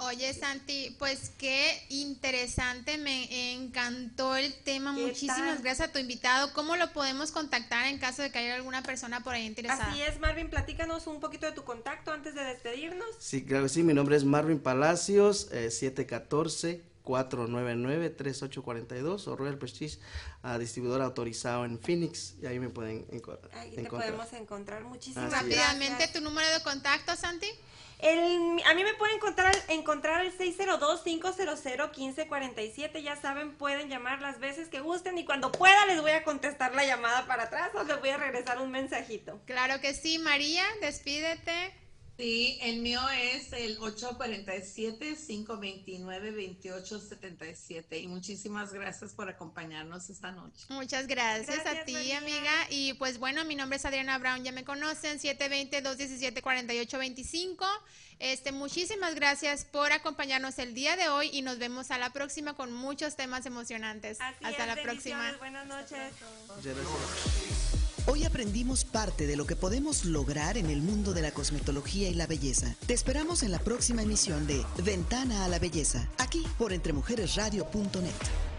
Oye, Santi, pues qué interesante, me encantó el tema. Muchísimas gracias a tu invitado. ¿Cómo lo podemos contactar en caso de que haya alguna persona por ahí interesada? Así es, Marvin, platícanos un poquito de tu contacto antes de despedirnos. Sí, claro que sí, mi nombre es Marvin Palacios, 714. 499-3842 o Royal Prestige, distribuidor autorizado en Phoenix, y ahí me pueden encontrar. Ahí te podemos encontrar. Muchísimas Rápidamente, ¿tu número de contacto, Santi? El, a mí me pueden encontrar, encontrar el 602-500-1547. Ya saben, pueden llamar las veces que gusten y cuando pueda les voy a contestar la llamada para atrás o les voy a regresar un mensajito. Claro que sí, María, despídete. Sí, el mío es el 847-529-2877 y muchísimas gracias por acompañarnos esta noche. Muchas gracias, a ti, amiga. Y pues bueno, mi nombre es Adriana Brown, ya me conocen, 720-217-4825. Este, muchísimas gracias por acompañarnos el día de hoy y nos vemos a la próxima con muchos temas emocionantes. Hasta la próxima. Buenas noches. Hoy aprendimos parte de lo que podemos lograr en el mundo de la cosmetología y la belleza. Te esperamos en la próxima emisión de Ventana a la Belleza, aquí por entremujeresradio.net.